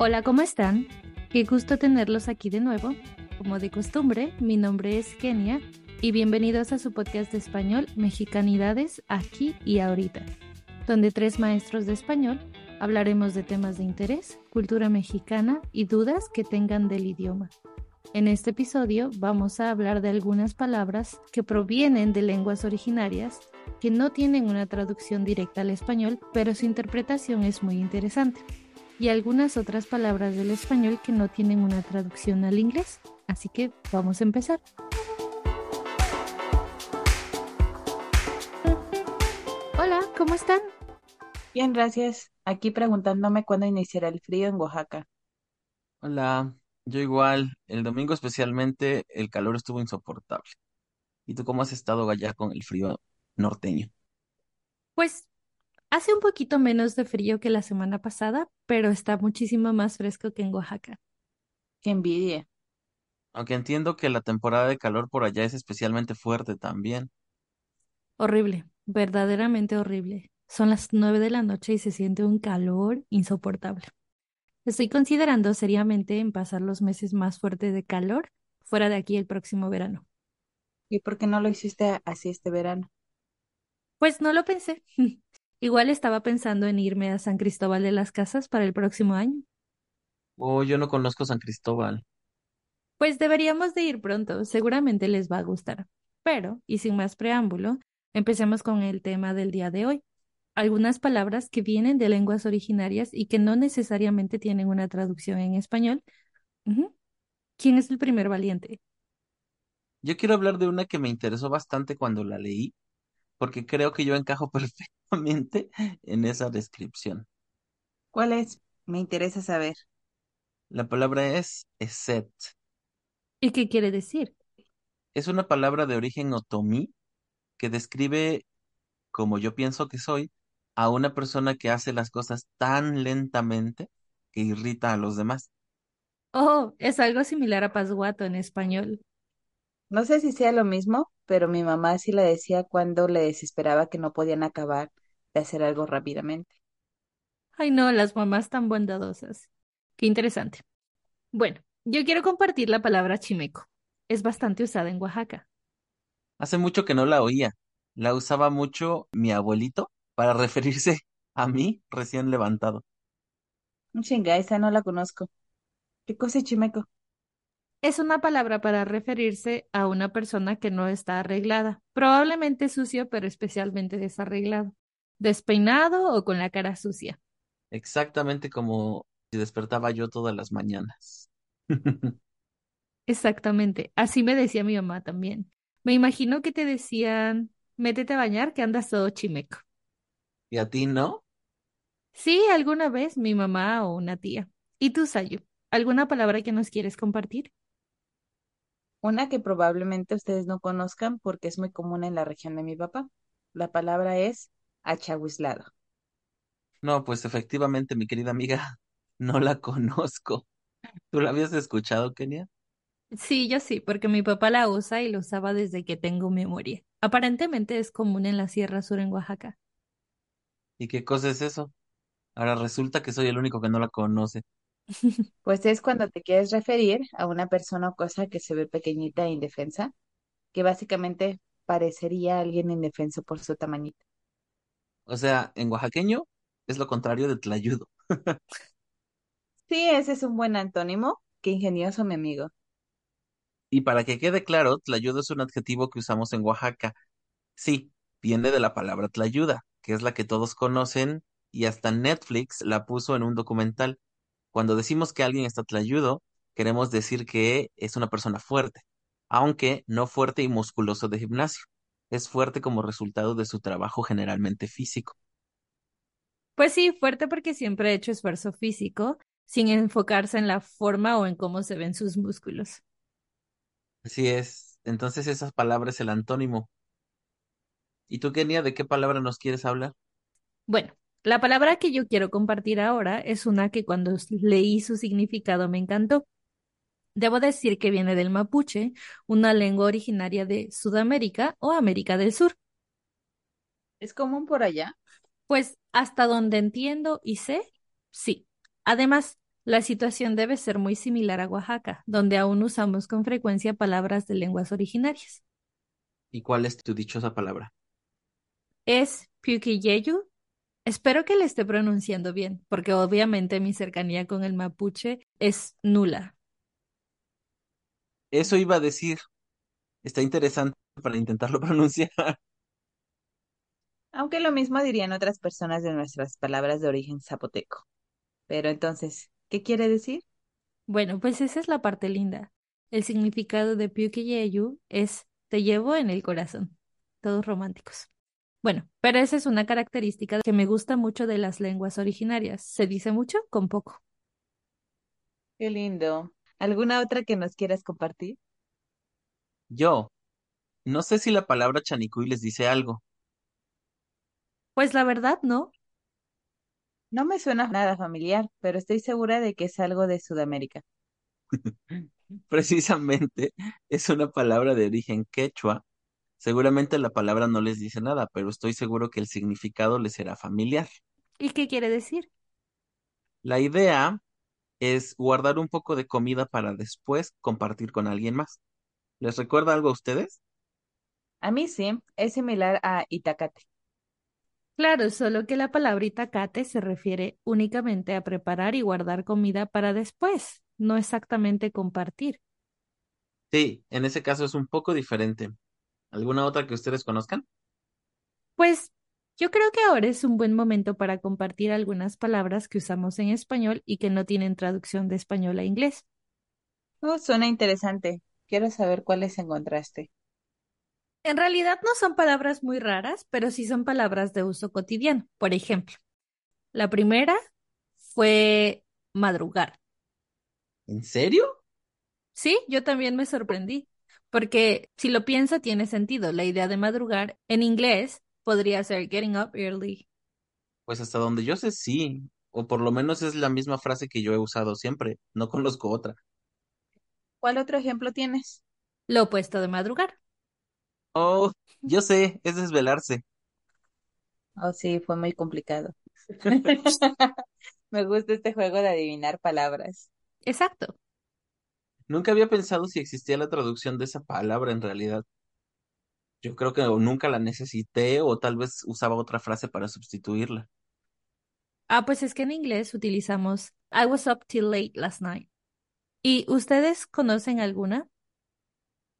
Hola, ¿cómo están? Qué gusto tenerlos aquí de nuevo. Como de costumbre, mi nombre es Kenia y bienvenidos a su podcast de español Mexicanidades aquí y ahorita, donde tres maestros de español hablaremos de temas de interés, cultura mexicana y dudas que tengan del idioma. En este episodio vamos a hablar de algunas palabras que provienen de lenguas originarias que no tienen una traducción directa al español, pero su interpretación es muy interesante. Y algunas otras palabras del español que no tienen una traducción al inglés. Así que vamos a empezar. Hola, ¿cómo están? Bien, gracias. Aquí preguntándome cuándo iniciará el frío en Oaxaca. Hola, yo igual. El domingo especialmente el calor estuvo insoportable. ¿Y tú cómo has estado allá con el frío norteño? Pues hace un poquito menos de frío que la semana pasada, pero está muchísimo más fresco que en Oaxaca. Qué envidia. Aunque entiendo que la temporada de calor por allá es especialmente fuerte también. Horrible, verdaderamente horrible. Son las nueve de la noche y se siente un calor insoportable. Estoy considerando seriamente en pasar los meses más fuertes de calor fuera de aquí el próximo verano. ¿Y por qué no lo hiciste así este verano? Pues no lo pensé. Igual estaba pensando en irme a San Cristóbal de las Casas para el próximo año. Oh, yo no conozco San Cristóbal. Pues deberíamos de ir pronto, seguramente les va a gustar. Pero, y sin más preámbulo, empecemos con el tema del día de hoy. Algunas palabras que vienen de lenguas originarias y que no necesariamente tienen una traducción en español. Ujú. ¿Quién es el primer valiente? Yo quiero hablar de una que me interesó bastante cuando la leí, porque creo que yo encajo perfectamente en esa descripción. ¿Cuál es? Me interesa saber. La palabra es eset. ¿Y qué quiere decir? Es una palabra de origen otomí que describe, como yo pienso que soy, a una persona que hace las cosas tan lentamente que irrita a los demás. Oh, es algo similar a pasguato en español. No sé si sea lo mismo, pero mi mamá sí la decía cuando le desesperaba que no podían acabar de hacer algo rápidamente. Ay, no, las mamás tan bondadosas. Qué interesante. Bueno, yo quiero compartir la palabra chimeco. Es bastante usada en Oaxaca. Hace mucho que no la oía. La usaba mucho mi abuelito para referirse a mí recién levantado. Chinga, esa no la conozco. ¿Qué cosa es chimeco? Es una palabra para referirse a una persona que no está arreglada, probablemente sucio, pero especialmente desarreglado, despeinado o con la cara sucia. Exactamente como si despertaba yo todas las mañanas. Exactamente, así me decía mi mamá también. Me imagino que te decían, métete a bañar que andas todo chimeco. ¿Y a ti no? Sí, alguna vez mi mamá o una tía. ¿Y tú, Sayu? ¿Alguna palabra que nos quieres compartir? Una que probablemente ustedes no conozcan porque es muy común en la región de mi papá. La palabra es achahuislado. No, pues efectivamente, mi querida amiga, no la conozco. ¿Tú la habías escuchado, Kenia? Sí, yo sí, porque mi papá la usa y lo usaba desde que tengo memoria. Aparentemente es común en la Sierra Sur en Oaxaca. ¿Y qué cosa es eso? Ahora resulta que soy el único que no la conoce. Pues es cuando te quieres referir a una persona o cosa que se ve pequeñita e indefensa, que básicamente parecería alguien indefenso por su tamañito. O sea, en oaxaqueño es lo contrario de tlayudo. Sí, ese es un buen antónimo. Qué ingenioso, mi amigo. Y para que quede claro, tlayudo es un adjetivo que usamos en Oaxaca. Sí, viene de la palabra tlayuda, que es la que todos conocen y hasta Netflix la puso en un documental. Cuando decimos que alguien está tlayudo, queremos decir que es una persona fuerte, aunque no fuerte y musculoso de gimnasio. Es fuerte como resultado de su trabajo generalmente físico. Pues sí, fuerte porque siempre ha hecho esfuerzo físico, sin enfocarse en la forma o en cómo se ven sus músculos. Así es. Entonces esa palabra es el antónimo. ¿Y tú, Kenia, de qué palabra nos quieres hablar? Bueno, la palabra que yo quiero compartir ahora es una que cuando leí su significado me encantó. Debo decir que viene del mapuche, una lengua originaria de Sudamérica o América del Sur. ¿Es común por allá? Pues hasta donde entiendo y sé, sí. Además, La situación debe ser muy similar a Oaxaca, donde aún usamos con frecuencia palabras de lenguas originarias. ¿Y cuál es tu dichosa palabra? Es Piuquiyeyu. Espero que le esté pronunciando bien, porque obviamente mi cercanía con el mapuche es nula. Eso iba a decir. Está interesante para intentarlo pronunciar. Aunque lo mismo dirían otras personas de nuestras palabras de origen zapoteco. Pero entonces, ¿qué quiere decir? Bueno, pues esa es la parte linda. El significado de Piuquiyeyu es te llevo en el corazón. Todos románticos. Bueno, pero esa es una característica que me gusta mucho de las lenguas originarias. Se dice mucho con poco. Qué lindo. ¿Alguna otra que nos quieras compartir? Yo, no sé si la palabra chanicuy les dice algo. Pues la verdad, no. No me suena nada familiar, pero estoy segura de que es algo de Sudamérica. Precisamente, es una palabra de origen quechua. Seguramente la palabra no les dice nada, pero estoy seguro que el significado les será familiar. ¿Y qué quiere decir? La idea es guardar un poco de comida para después compartir con alguien más. ¿Les recuerda algo a ustedes? A mí sí, es similar a Itacate. Claro, solo que la palabra itacate se refiere únicamente a preparar y guardar comida para después, no exactamente compartir. Sí, en ese caso es un poco diferente. ¿Alguna otra que ustedes conozcan? Pues yo creo que ahora es un buen momento para compartir algunas palabras que usamos en español y que no tienen traducción de español a inglés. Oh, suena interesante. Quiero saber cuáles encontraste. En realidad no son palabras muy raras, pero sí son palabras de uso cotidiano. Por ejemplo, la primera fue madrugar. ¿En serio? Sí, yo también me sorprendí, porque si lo piensa tiene sentido. La idea de madrugar en inglés podría ser getting up early. Pues hasta donde yo sé, sí. O por lo menos es la misma frase que yo he usado siempre. No conozco otra. ¿Cuál otro ejemplo tienes? Lo opuesto de madrugar. Oh, yo sé, es desvelarse. Oh, sí, fue muy complicado. Me gusta este juego de adivinar palabras. Exacto. Nunca había pensado si existía la traducción de esa palabra en realidad. Yo creo que o nunca la necesité o tal vez usaba otra frase para sustituirla. Ah, pues es que en inglés utilizamos I was up till late last night. ¿Y ustedes conocen alguna?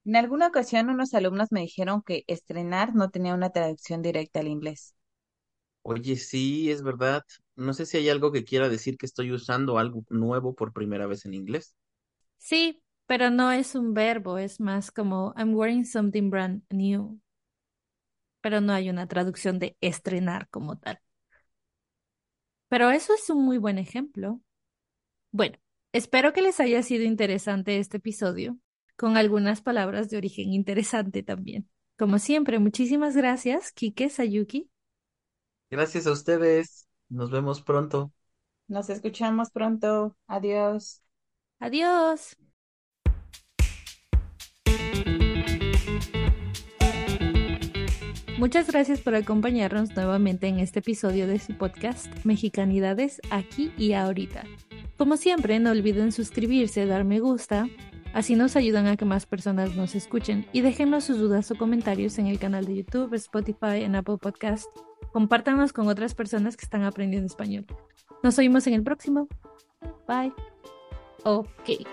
En alguna ocasión unos alumnos me dijeron que estrenar no tenía una traducción directa al inglés. Oye, sí, es verdad. No sé si hay algo que quiera decir que estoy usando algo nuevo por primera vez en inglés. Sí, pero no es un verbo, es más como I'm wearing something brand new. Pero no hay una traducción de estrenar como tal. Pero eso es un muy buen ejemplo. Bueno, espero que les haya sido interesante este episodio, con algunas palabras de origen interesante también. Como siempre, muchísimas gracias, Kike Sayuki. Gracias a ustedes. Nos vemos pronto. Nos escuchamos pronto. Adiós. Adiós. Muchas gracias por acompañarnos nuevamente en este episodio de su podcast Mexicanidades aquí y ahorita. Como siempre, no olviden suscribirse, dar me gusta, así nos ayudan a que más personas nos escuchen y déjenos sus dudas o comentarios en el canal de YouTube, Spotify, en Apple Podcast. Compártanos con otras personas que están aprendiendo español. Nos oímos en el próximo. Bye. Ok.